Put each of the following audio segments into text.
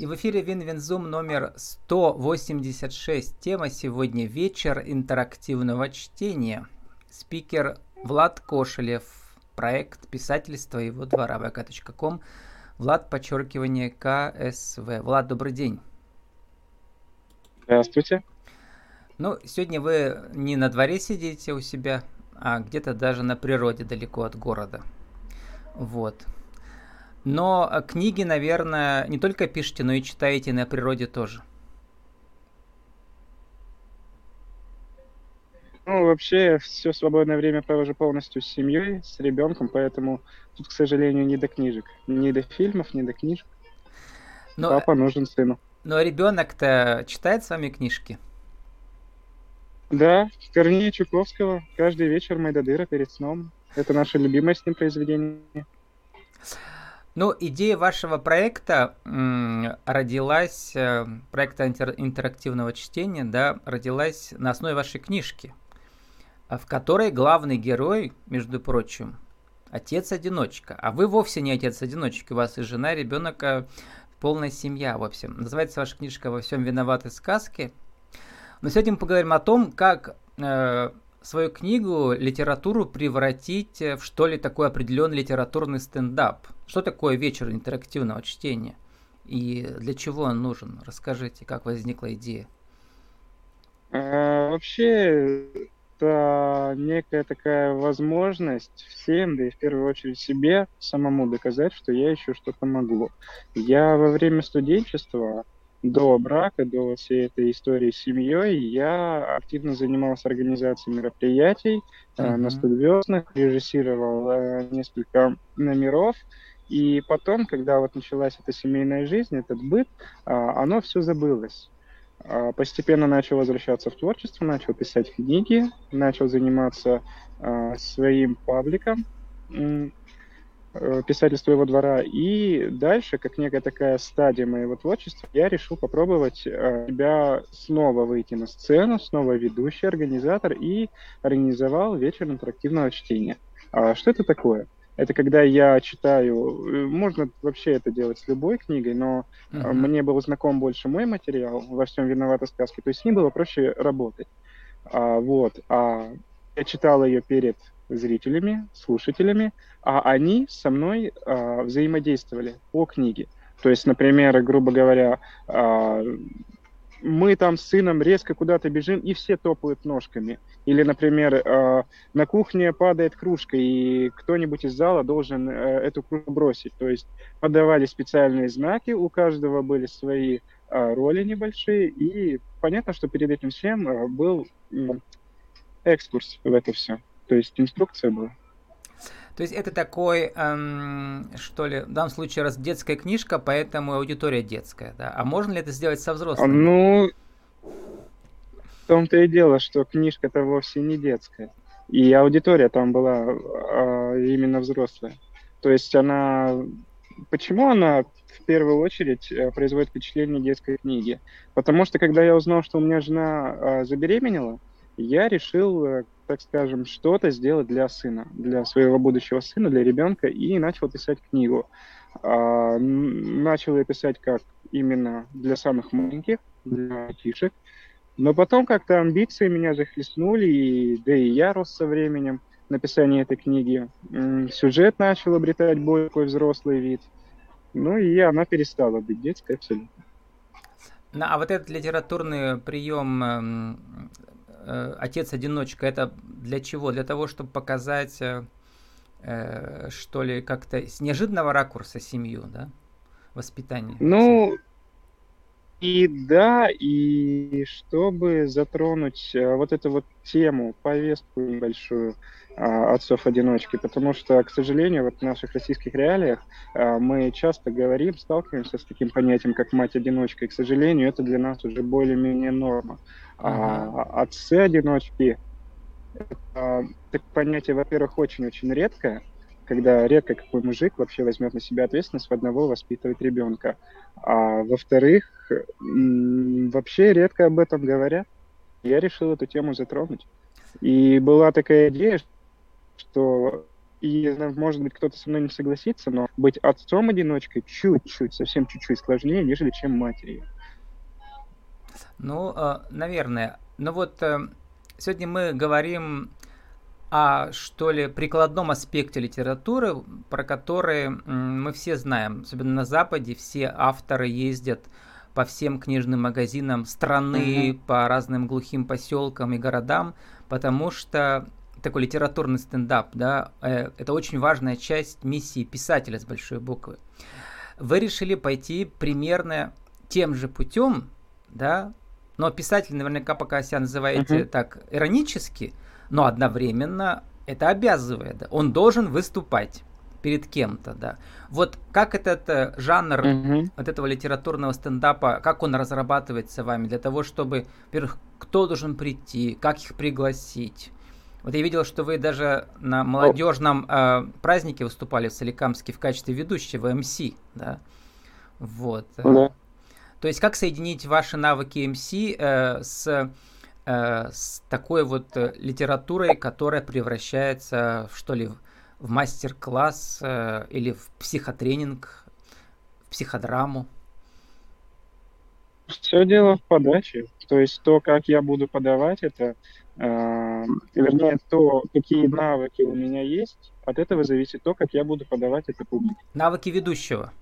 И в эфире WinWin Zoom номер 186. Тема сегодня «Вечер интерактивного чтения». Спикер Влад Кошелев, проект писательства «Его двора» vk.com. vlad, подчеркивание ksv. Влад, добрый день. Здравствуйте. Ну, сегодня вы не на дворе сидите у себя, а где-то даже на природе, далеко от города. Вот. Но э, книги, наверное, не только пишете, но и читаете на природе тоже. Ну, вообще, все свободное время провожу полностью с семьей, с ребенком, поэтому тут, к сожалению, не до книжек. Не до фильмов, не до книжек. Но, Папа нужен сыну. Но ребенок-то читает с вами книжки? Да, Корнея Чуковского. Каждый вечер Майдадыра перед сном. Это наше любимое с ним произведение. Ну, идея вашего проекта родилась, э, проекта интерактивного чтения, да, родилась на основе вашей книжки, а в которой главный герой, между прочим, отец-одиночка. А вы вовсе не отец-одиночка, у вас и жена, ребенок, э, полная семья, в общем. Называется ваша книжка «Во всем виноваты сказки». Но сегодня мы поговорим о том, как э, свою книгу, литературу превратить в что ли такой определенный литературный стендап. Что такое вечер интерактивного чтения? И для чего он нужен? Расскажите, как возникла идея. А, вообще, это некая такая возможность всем, да и в первую очередь себе, самому доказать, что я еще что-то могу. Я во время студенчества до брака, до всей этой истории с семьей, я активно занимался организацией мероприятий uh-huh. на студвездных, режиссировал э, несколько номеров. И потом, когда вот началась эта семейная жизнь, этот быт, э, оно все забылось. Э, постепенно начал возвращаться в творчество, начал писать книги, начал заниматься э, своим пабликом, Э, писательства его двора. И дальше, как некая такая стадия моего творчества, я решил попробовать себя снова выйти на сцену, снова ведущий, организатор, и организовал вечер интерактивного чтения. А что это такое? Это когда я читаю, э, можно вообще это делать с любой книгой, но uh-huh. мне был знаком больше мой материал, во всем виновата сказка, то есть с ним было проще работать. А, вот, а я читал ее перед зрителями, слушателями, а они со мной а, взаимодействовали по книге. То есть, например, грубо говоря, а, мы там с сыном резко куда-то бежим, и все топают ножками. Или, например, э, на кухне падает кружка, и кто-нибудь из зала должен э, эту кружку бросить. То есть подавали специальные знаки, у каждого были свои э, роли небольшие, и понятно, что перед этим всем был экскурс в это все. То есть инструкция была. То есть это такой, эм, что ли, в данном случае раз детская книжка, поэтому аудитория детская, да? А можно ли это сделать со взрослыми? Ну, в том-то и дело, что книжка-то вовсе не детская. И аудитория там была э, именно взрослая. То есть она... Почему она в первую очередь э, производит впечатление детской книги? Потому что когда я узнал, что у меня жена э, забеременела, я решил, э, так скажем, что-то сделать для сына, для своего будущего сына, для ребенка, и начал писать книгу. А, начал я писать как именно для самых маленьких, для детишек, но потом как-то амбиции меня захлестнули, и, да и я рос со временем написания этой книги. Сюжет начал обретать более такой взрослый вид. Ну и она перестала быть детской абсолютно. А вот этот литературный прием эм, отец-одиночка, это для чего? Для того, чтобы показать, э, э, что ли, как-то с неожиданного ракурса семью, да? Воспитание. Ну, и да, и чтобы затронуть вот эту вот тему, повестку небольшую а, отцов-одиночки, потому что, к сожалению, вот в наших российских реалиях а, мы часто говорим, сталкиваемся с таким понятием, как мать-одиночка, и, к сожалению, это для нас уже более-менее норма. А отцы-одиночки это понятие, во-первых, очень-очень редкое, когда редко какой мужик вообще возьмет на себя ответственность в одного воспитывать ребенка. А во-вторых, вообще редко об этом говорят. Я решил эту тему затронуть. И была такая идея, что и, может быть, кто-то со мной не согласится, но быть отцом-одиночкой чуть-чуть, совсем чуть-чуть сложнее, нежели чем матерью. Ну, э, наверное. Ну вот э, сегодня мы говорим о, что ли, прикладном аспекте литературы, про который мы все знаем. Особенно на Западе все авторы ездят по всем книжным магазинам страны, mm-hmm. по разным глухим поселкам и городам, потому что такой литературный стендап, да, э, это очень важная часть миссии писателя с большой буквы. Вы решили пойти примерно тем же путем, да, но писатель наверняка пока себя называете uh-huh. так иронически, но одновременно это обязывает. Он должен выступать перед кем-то, да. Вот как этот э, жанр uh-huh. вот этого литературного стендапа, как он разрабатывается вами для того, чтобы, во-первых, кто должен прийти, как их пригласить, вот я видел, что вы даже на молодежном э, празднике выступали в Соликамске в качестве ведущего МС, да? Вот. Да. То есть как соединить ваши навыки МС э, с, э, с такой вот э, литературой, которая превращается в что ли в мастер-класс э, или в психотренинг, в психодраму? Все дело в подаче. То есть то, как я буду подавать это, э, вернее, то, какие навыки у меня есть, от этого зависит то, как я буду подавать это публике. Навыки ведущего.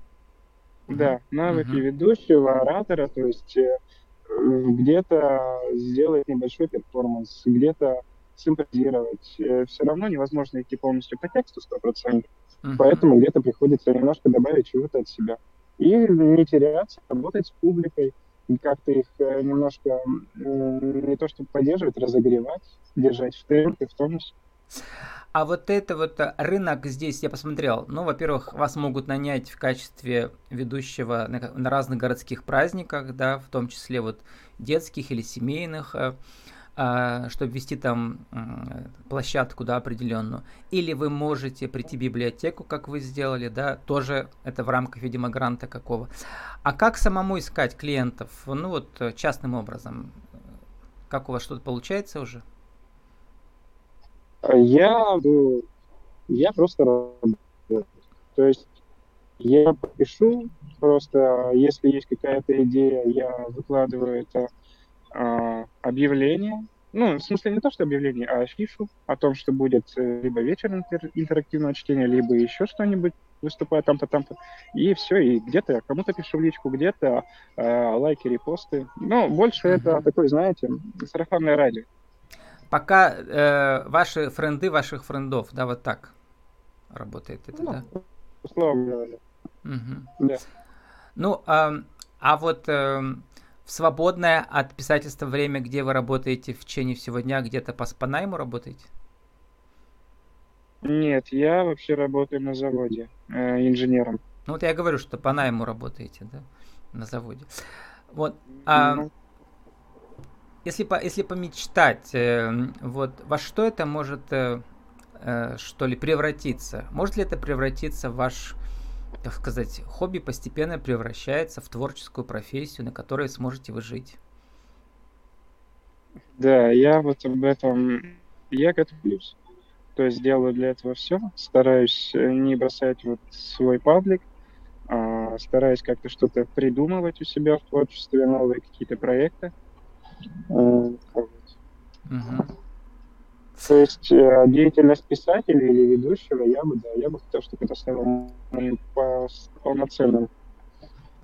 Да, навыки uh-huh. ведущего, оратора, то есть э, где-то сделать небольшой перформанс, где-то симпровизировать. Э, все равно невозможно идти полностью по тексту 100%, uh-huh. поэтому где-то приходится немножко добавить чего-то от себя. И не теряться, работать с публикой, как-то их э, немножко не то чтобы поддерживать, разогревать, держать в темпе, в тонусе. А вот это вот э, рынок здесь, я посмотрел, ну, во-первых, вас могут нанять в качестве ведущего на, на разных городских праздниках, да, в том числе вот детских или семейных, э, а, чтобы вести там площадку, да, определенную. Или вы можете прийти в библиотеку, как вы сделали, да, тоже это в рамках, видимо, гранта какого. А как самому искать клиентов? Ну вот э, частным образом. Как у вас что-то получается уже? Я, я просто То есть я пишу, просто если есть какая-то идея, я выкладываю это а, объявление, ну, в смысле не то, что объявление, а афишу о том, что будет э, либо вечер интер- интерактивного чтения, либо еще что-нибудь выступает там-то, там-то. И все, и где-то я кому-то пишу в личку, где-то э, лайки, репосты. Ну, больше mm-hmm. это такой, знаете, сарафанное радио. Пока э, ваши френды ваших френдов, да, вот так работает это, ну, да? Условно говоря. Угу. Да. Ну, а, а вот... Э, в свободное от писательства время, где вы работаете в течение всего дня, где-то по, по найму работаете? Нет, я вообще работаю на заводе э, инженером. Ну вот я говорю, что по найму работаете, да, на заводе. Вот. А, ну. Если, по, если помечтать, э, вот во что это может, э, э, что ли, превратиться? Может ли это превратиться в ваш так сказать, хобби постепенно превращается в творческую профессию, на которой сможете вы жить. Да, я вот об этом, я готовлюсь. То есть делаю для этого все, стараюсь э, не бросать вот свой паблик, а стараюсь как-то что-то придумывать у себя в творчестве, новые какие-то проекты. Uh-huh. То есть э, деятельность писателя или ведущего, я бы, да, я бы хотел, чтобы это стало полноценным,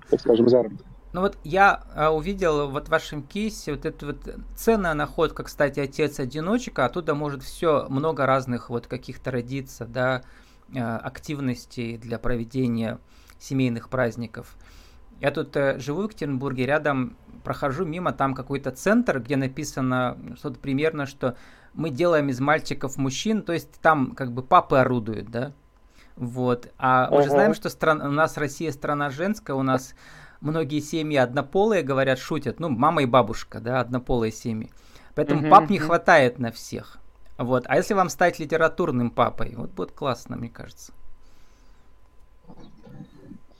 так скажем, заработком. Ну вот я а, увидел вот в вашем кейсе вот эту вот ценная находка, кстати, отец-одиночка, оттуда может все, много разных вот каких-то родиться, да, а, активностей для проведения семейных праздников. Я тут э, живу в Екатеринбурге, рядом прохожу мимо, там какой-то центр, где написано что-то примерно, что мы делаем из мальчиков мужчин, то есть там как бы папы орудуют, да? Вот. А мы же знаем, что стран... у нас Россия страна женская, у нас многие семьи однополые, говорят, шутят, ну, мама и бабушка, да, однополые семьи. Поэтому uh-huh, пап не хватает на всех. Вот. А если вам стать литературным папой, вот будет классно, мне кажется.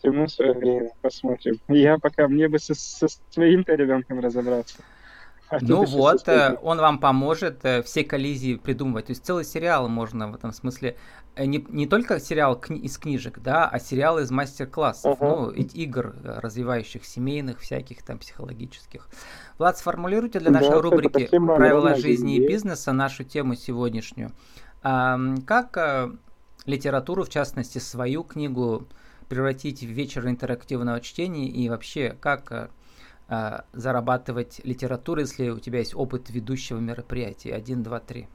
Всему свое время, посмотрим. Я пока, мне бы со, со своим-то ребенком разобраться. А ну вот, э, он вам поможет э, все коллизии придумывать. То есть целый сериал можно в этом смысле. Э, не, не только сериал кни- из книжек, да, а сериал из мастер-классов, uh-huh. ну, игр, развивающих семейных, всяких там психологических. Влад, сформулируйте для нашей да, рубрики «Правила жизни и бизнеса» нашу тему сегодняшнюю. А, как литературу, в частности, свою книгу превратить в вечер интерактивного чтения и вообще как э, зарабатывать литературу, если у тебя есть опыт ведущего мероприятия? Один, два, три.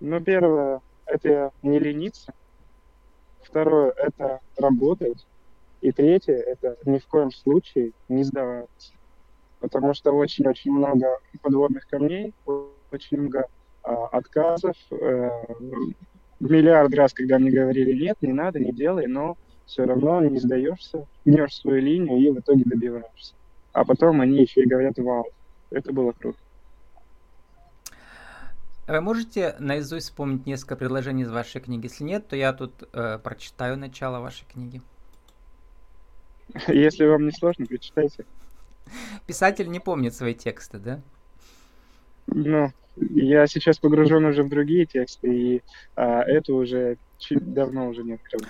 Ну, первое, это не лениться. Второе, это работать. И третье, это ни в коем случае не сдаваться. Потому что очень-очень много подводных камней, очень много а, отказов. Э, миллиард раз, когда мне говорили, нет, не надо, не делай, но все равно не сдаешься, гнешь свою линию и в итоге добиваешься. А потом они еще и говорят, вау, это было круто. Вы можете наизусть вспомнить несколько предложений из вашей книги? Если нет, то я тут э, прочитаю начало вашей книги. Если вам не сложно, прочитайте. Писатель не помнит свои тексты, да? Ну, я сейчас погружен уже в другие тексты, и а, это уже чуть давно уже не открыл.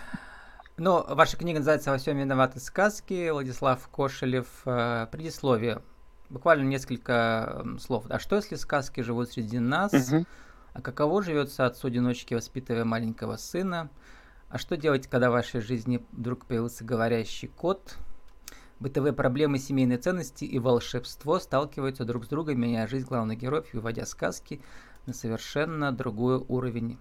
Ну, ваша книга называется «Во всем виноваты сказки». Владислав Кошелев. Э, предисловие. Буквально несколько слов. А что, если сказки живут среди нас? Угу. А каково живется отцу-одиночке, воспитывая маленького сына? А что делать, когда в вашей жизни вдруг появился говорящий кот? Бытовые проблемы, семейные ценности и волшебство сталкиваются друг с другом, меняя жизнь главных героев и вводя сказки на совершенно другой уровень.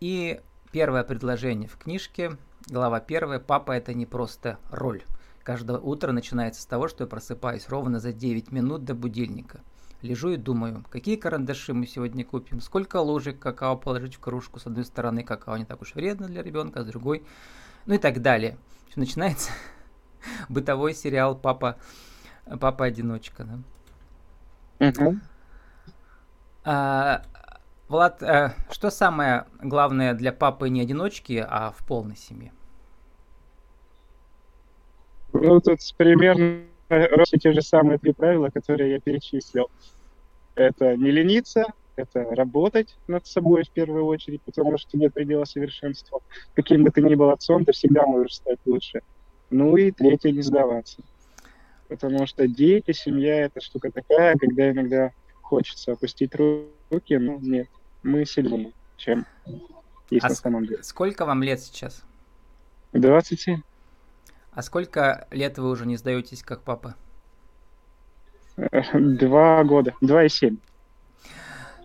И первое предложение в книжке – Глава первая. Папа это не просто роль. Каждое утро начинается с того, что я просыпаюсь ровно за 9 минут до будильника. Лежу и думаю, какие карандаши мы сегодня купим, сколько ложек какао положить в кружку. С одной стороны, какао не так уж вредно для ребенка, с другой, ну и так далее. Начинается бытовой сериал «Папа, папа одиночка». Да? А, Влад, э, что самое главное для папы не одиночки, а в полной семье? Ну, тут примерно те же самые три правила, которые я перечислил. Это не лениться, это работать над собой в первую очередь, потому что нет предела совершенства. Каким бы ты ни был отцом, ты всегда можешь стать лучше. Ну и третье, не сдаваться. Потому что дети, семья — это штука такая, когда иногда хочется опустить руки, но нет, мы сильнее, чем есть а на самом деле. Сколько вам лет сейчас? 27. А сколько лет вы уже не сдаетесь как папа? Два года, два и семь.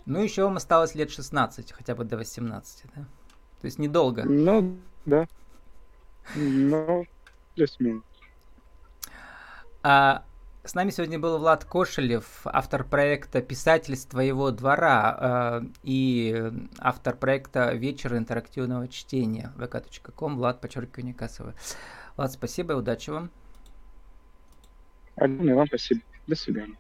Ну, еще вам осталось лет 16, хотя бы до 18, да? То есть недолго. Ну, да. Ну, плюс-минус. А с нами сегодня был Влад Кошелев, автор проекта «Писательство его двора» э, и автор проекта «Вечер интерактивного чтения» vk.com, Влад, подчеркивание кассовое. Влад, спасибо и удачи вам. Огромное вам спасибо. До свидания.